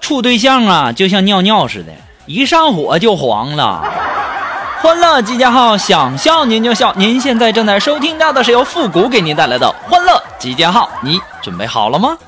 处对象啊，就像尿尿似的，一上火就黄了。欢乐集结号，想笑您就笑。您现在正在收听到的是由复古给您带来的欢乐集结号，你准备好了吗？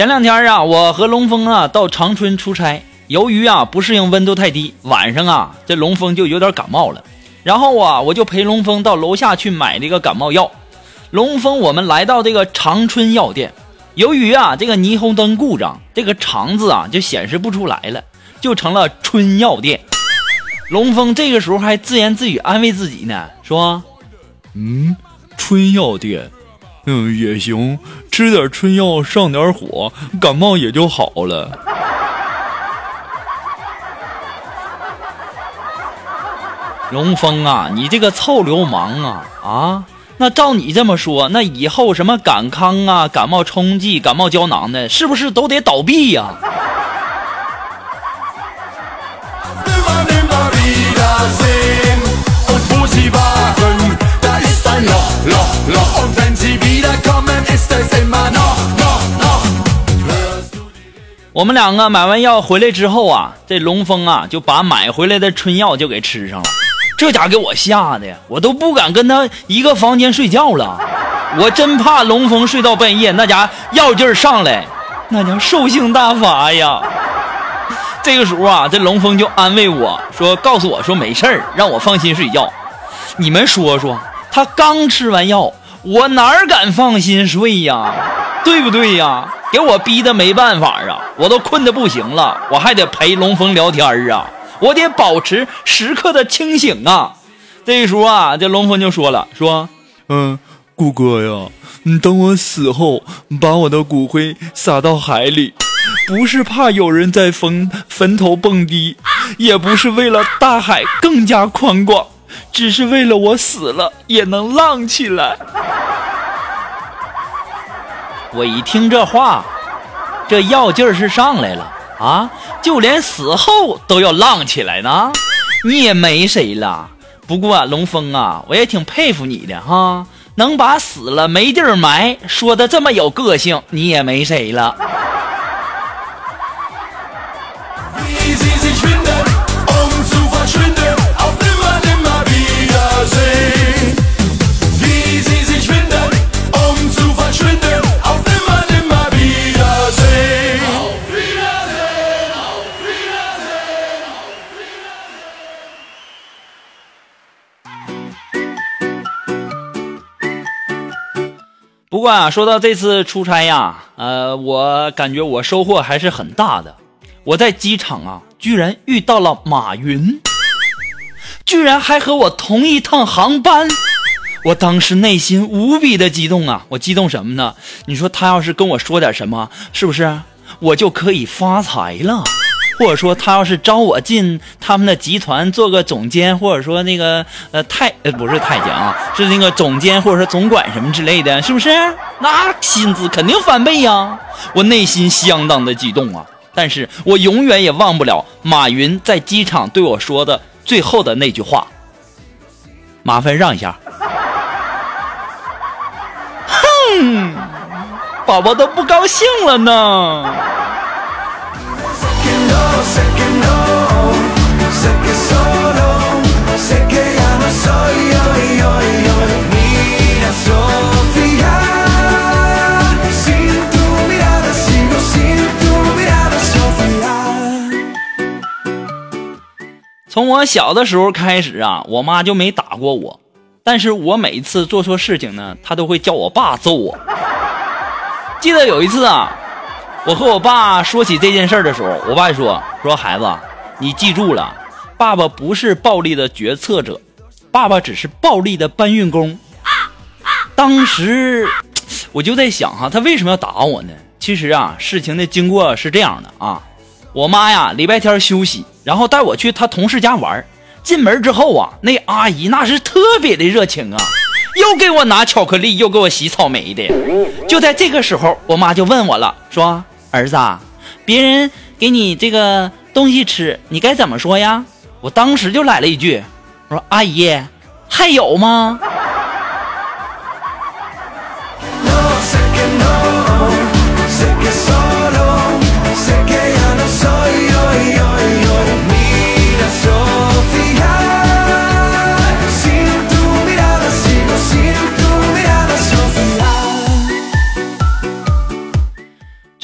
前两天啊，我和龙峰啊到长春出差，由于啊不适应温度太低，晚上啊这龙峰就有点感冒了。然后啊，我就陪龙峰到楼下去买这个感冒药。龙峰，我们来到这个长春药店，由于啊这个霓虹灯故障，这个“长”字啊就显示不出来了，就成了春药店。龙峰这个时候还自言自语安慰自己呢，说：“嗯，春药店，嗯也行，吃点春药上点火，感冒也就好了。”龙峰啊，你这个臭流氓啊啊！那照你这么说，那以后什么感康啊、感冒冲剂、感冒胶囊的，是不是都得倒闭呀？我们两个买完药回来之后啊，这龙峰啊就把买回来的春药就给吃上了。这家给我吓的，我都不敢跟他一个房间睡觉了。我真怕龙峰睡到半夜，那家药劲儿上来，那叫兽性大发呀。这个时候啊，这龙峰就安慰我说：“告诉我说没事儿，让我放心睡觉。”你们说说，他刚吃完药，我哪敢放心睡呀？对不对呀？给我逼的没办法啊，我都困得不行了，我还得陪龙峰聊天啊。我得保持时刻的清醒啊！这时候啊，这龙峰就说了：“说，嗯，顾哥呀，你等我死后把我的骨灰撒到海里，不是怕有人在坟坟头蹦迪，也不是为了大海更加宽广，只是为了我死了也能浪起来。”我一听这话，这药劲儿是上来了。啊，就连死后都要浪起来呢，你也没谁了。不过龙峰啊，我也挺佩服你的哈，能把死了没地儿埋说的这么有个性，你也没谁了。不过啊，说到这次出差呀，呃，我感觉我收获还是很大的。我在机场啊，居然遇到了马云，居然还和我同一趟航班，我当时内心无比的激动啊！我激动什么呢？你说他要是跟我说点什么，是不是我就可以发财了？或者说他要是招我进他们的集团做个总监，或者说那个呃太呃不是太监啊，是那个总监或者说总管什么之类的，是不是？那薪资肯定翻倍呀！我内心相当的激动啊！但是我永远也忘不了马云在机场对我说的最后的那句话：“麻烦让一下。”哼，宝宝都不高兴了呢。从我小的时候开始啊，我妈就没打过我，但是我每一次做错事情呢，她都会叫我爸揍我。记得有一次啊，我和我爸说起这件事儿的时候，我爸说：“说孩子，你记住了，爸爸不是暴力的决策者，爸爸只是暴力的搬运工。”当时我就在想哈，他为什么要打我呢？其实啊，事情的经过是这样的啊，我妈呀，礼拜天休息，然后带我去他同事家玩。进门之后啊，那阿姨那是特别的热情啊。又给我拿巧克力，又给我洗草莓的。就在这个时候，我妈就问我了，说：“儿子，别人给你这个东西吃，你该怎么说呀？”我当时就来了一句：“我说阿姨，还有吗？”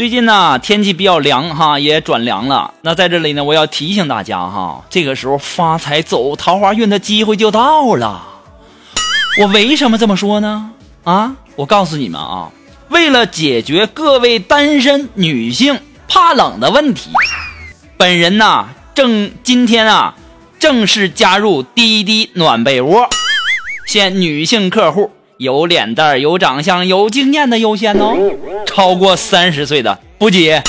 最近呢，天气比较凉哈，也转凉了。那在这里呢，我要提醒大家哈，这个时候发财走桃花运的机会就到了。我为什么这么说呢？啊，我告诉你们啊，为了解决各位单身女性怕冷的问题，本人呢正今天啊正式加入滴滴暖被窝，现女性客户。有脸蛋、有长相、有经验的优先哦，超过三十岁的不接。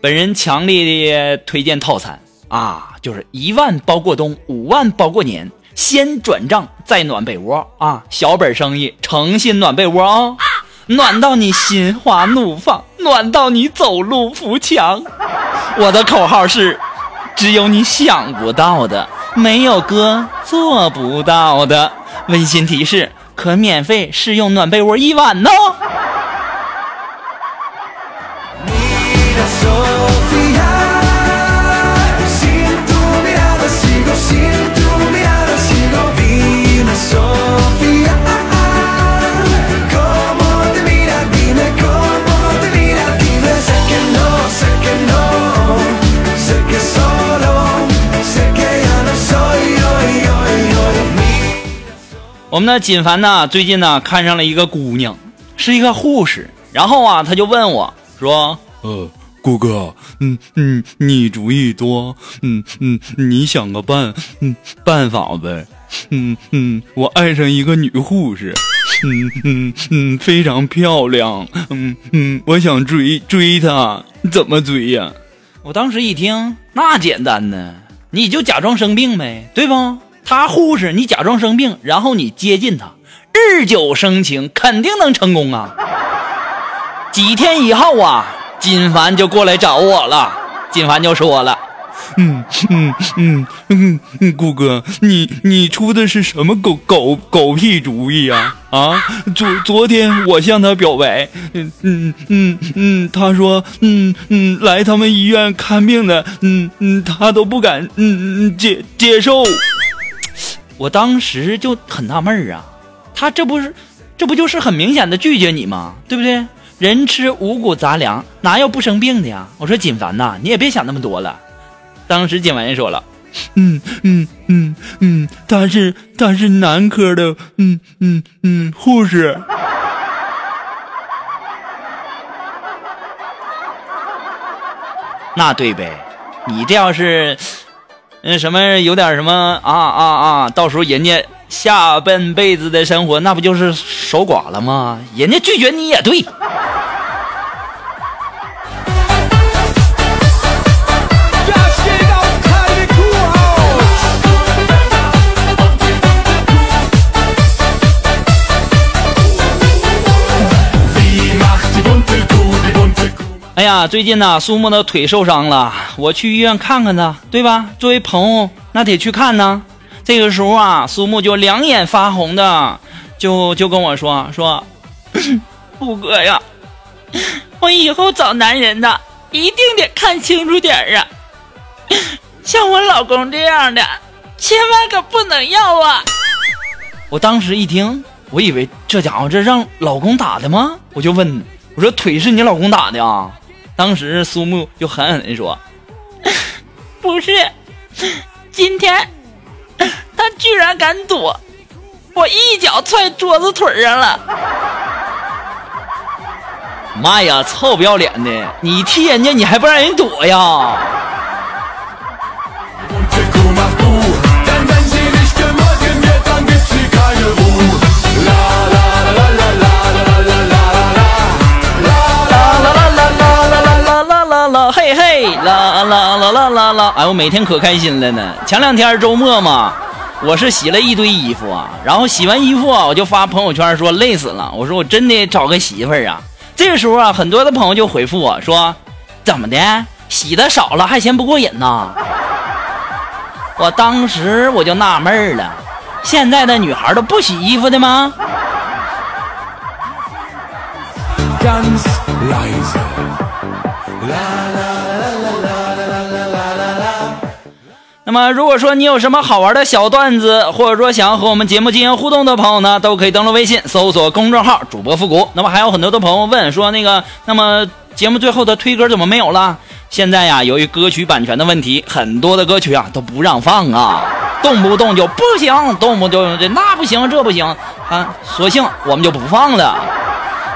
本人强烈的推荐套餐啊，就是一万包过冬，五万包过年，先转账再暖被窝啊，小本生意，诚信暖被窝啊，暖到你心花怒放，暖到你走路扶墙。我的口号是：只有你想不到的，没有哥做不到的。温馨提示：可免费试用暖被窝一晚呢。我们的锦凡呢，最近呢看上了一个姑娘，是一个护士。然后啊，他就问我说：“呃，顾哥，嗯嗯，你主意多，嗯嗯，你想个办嗯办法呗，嗯嗯，我爱上一个女护士，嗯嗯嗯，非常漂亮，嗯嗯，我想追追她，怎么追呀？”我当时一听，那简单呢，你就假装生病呗，对不？他护士，你假装生病，然后你接近他，日久生情，肯定能成功啊！几天以后啊，金凡就过来找我了。金凡就说了：“嗯嗯嗯嗯，顾哥，你你出的是什么狗狗狗屁主意啊？啊，昨昨天我向他表白，嗯嗯嗯嗯，他说嗯嗯来他们医院看病的，嗯嗯，他都不敢嗯嗯接接受。”我当时就很纳闷儿啊，他这不是，这不就是很明显的拒绝你吗？对不对？人吃五谷杂粮，哪有不生病的呀？我说锦凡呐，你也别想那么多了。当时锦凡也说了，嗯嗯嗯嗯，他是他是男科的，嗯嗯嗯，护士。那对呗，你这要是。那什么有点什么啊啊啊！到时候人家下半辈子的生活，那不就是守寡了吗？人家拒绝你也对。哎呀，最近呢，苏木的腿受伤了，我去医院看看他，对吧？作为朋友，那得去看呢。这个时候啊，苏木就两眼发红的，就就跟我说说：“ 布哥呀，我以后找男人呢，一定得看清楚点儿啊，像我老公这样的，千万可不能要啊！”我当时一听，我以为这家伙这让老公打的吗？我就问我说：“腿是你老公打的啊？”当时苏木就狠狠地说：“ 不是，今天他居然敢躲，我一脚踹桌子腿上了。”妈呀，臭不要脸的！你踢人家，你还不让人躲呀？嘿嘿，啦啦啦啦啦啦！哎，我每天可开心了呢。前两天周末嘛，我是洗了一堆衣服啊，然后洗完衣服啊，我就发朋友圈说累死了。我说我真得找个媳妇儿啊。这个时候啊，很多的朋友就回复我说：“怎么的，洗的少了还嫌不过瘾呐？”我当时我就纳闷了，现在的女孩都不洗衣服的吗？啦啦啦啦啦啦啦啦啦啦那么，如果说你有什么好玩的小段子，或者说想要和我们节目进行互动的朋友呢，都可以登录微信搜索公众号“主播复古”。那么还有很多的朋友问说，那个，那么节目最后的推歌怎么没有了？现在呀，由于歌曲版权的问题，很多的歌曲啊都不让放啊，动不动就不行，动不动这那不行，这不行啊，索性我们就不放了。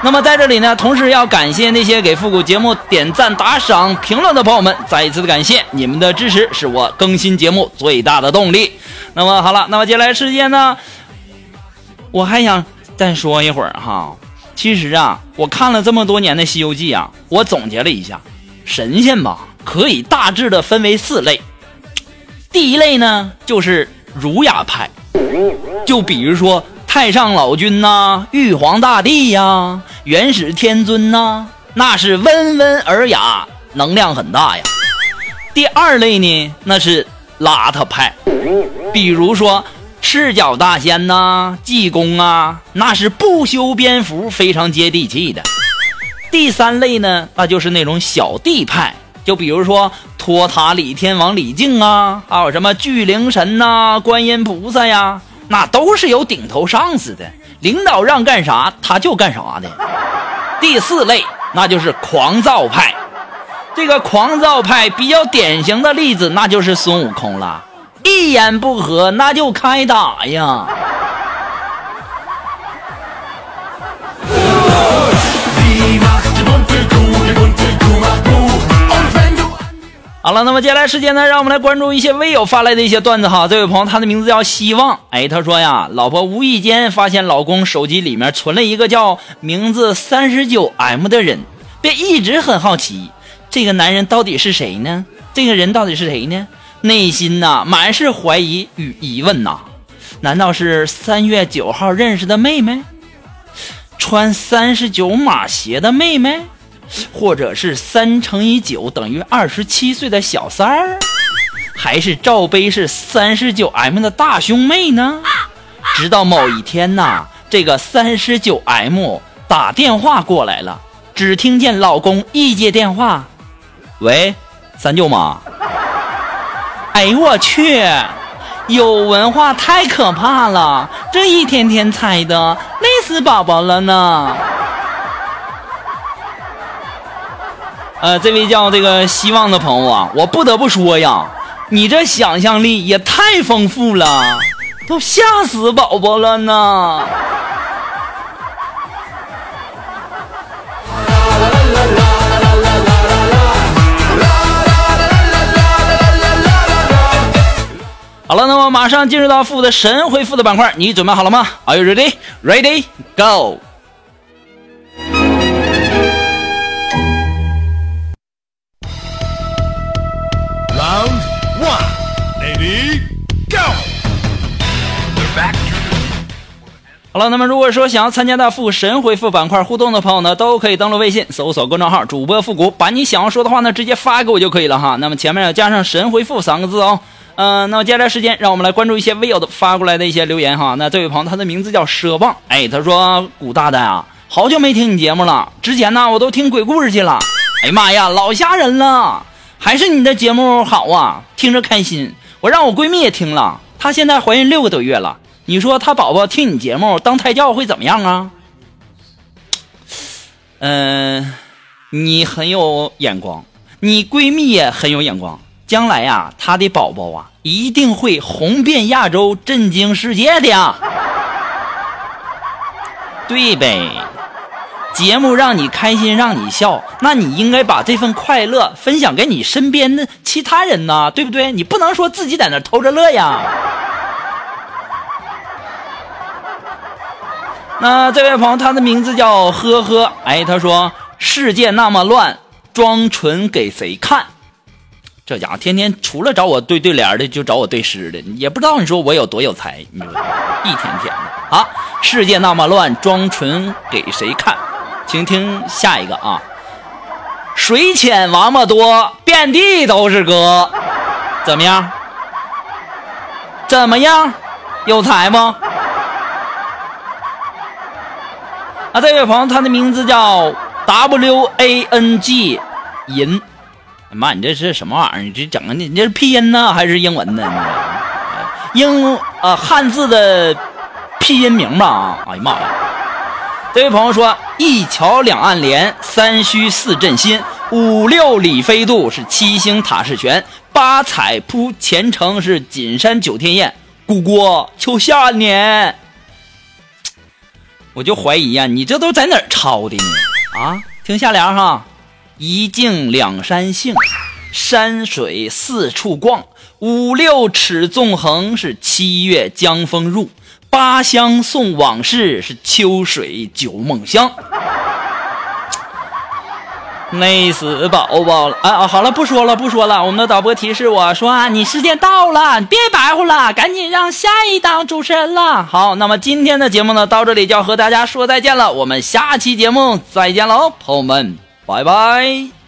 那么在这里呢，同时要感谢那些给复古节目点赞、打赏、评论的朋友们，再一次的感谢你们的支持，是我更新节目最大的动力。那么好了，那么接下来时间呢，我还想再说一会儿哈。其实啊，我看了这么多年的《西游记》啊，我总结了一下，神仙吧可以大致的分为四类。第一类呢，就是儒雅派，就比如说。太上老君呐，玉皇大帝呀，元始天尊呐，那是温文尔雅，能量很大呀。第二类呢，那是邋遢派，比如说赤脚大仙呐，济公啊，那是不修边幅，非常接地气的。第三类呢，那就是那种小弟派，就比如说托塔李天王李靖啊，还有什么巨灵神呐，观音菩萨呀。那都是有顶头上司的，领导让干啥他就干啥的。第四类那就是狂躁派，这个狂躁派比较典型的例子那就是孙悟空了，一言不合那就开打呀。好了，那么接下来时间呢，让我们来关注一些微友发来的一些段子哈。这位朋友，他的名字叫希望，哎，他说呀，老婆无意间发现老公手机里面存了一个叫名字三十九 M 的人，便一直很好奇，这个男人到底是谁呢？这个人到底是谁呢？内心呐满是怀疑与疑问呐，难道是三月九号认识的妹妹，穿三十九码鞋的妹妹？或者是三乘以九等于二十七岁的小三儿，还是罩杯是三十九 M 的大胸妹呢？直到某一天呐，这个三十九 M 打电话过来了，只听见老公一接电话：“喂，三舅妈。”哎呦我去，有文化太可怕了，这一天天猜的，累死宝宝了呢。呃，这位叫这个希望的朋友啊，我不得不说呀，你这想象力也太丰富了，都吓死宝宝了呢。好了，那么马上进入到负的神回复的板块，你准备好了吗？Are you ready? Ready? Go. 好了，那么如果说想要参加到复神回复板块互动的朋友呢，都可以登录微信搜索公众号主播复古，把你想要说的话呢直接发给我就可以了哈。那么前面要加上神回复三个字哦。嗯，那么接下来时间，让我们来关注一些微友的发过来的一些留言哈。那这位朋友他的名字叫奢望，哎，他说古大大啊，好久没听你节目了，之前呢我都听鬼故事去了，哎呀妈呀，老吓人了，还是你的节目好啊，听着开心。我让我闺蜜也听了，她现在怀孕六个多月了。你说她宝宝听你节目当胎教会怎么样啊？嗯，你很有眼光，你闺蜜也很有眼光，将来呀，她的宝宝啊一定会红遍亚洲，震惊世界的呀。对呗，节目让你开心，让你笑，那你应该把这份快乐分享给你身边的其他人呢，对不对？你不能说自己在那偷着乐呀。那这位朋友，他的名字叫呵呵，哎，他说世界那么乱，装纯给谁看？这家伙天天除了找我对对联的，就找我对诗的，也不知道你说我有多有才，你说一天天的啊！世界那么乱，装纯给谁看？请听下一个啊！水浅王八多，遍地都是哥，怎么样？怎么样？有才吗？啊，这位朋友，他的名字叫 W A N G 银。妈，你这是什么玩意儿？你这整的，你这是拼音呢，还是英文呢？英呃汉字的拼音名吧？啊哎呀妈呀！这位朋友说：一桥两岸连，三虚四阵心，五六里飞渡是七星塔式泉，八彩铺前程是锦山九天雁。姑姑求下年，我就怀疑呀，你这都在哪儿抄的呢？啊，听下联哈。一径两山杏，山水四处逛。五六尺纵横是七月江风入，八乡送往事是秋水九梦乡。累死宝宝了！啊，好了，不说了，不说了。我们的导播提示我说啊，你时间到了，你别白活了，赶紧让下一档主持人了。好，那么今天的节目呢，到这里就要和大家说再见了。我们下期节目再见喽，朋友们。拜拜。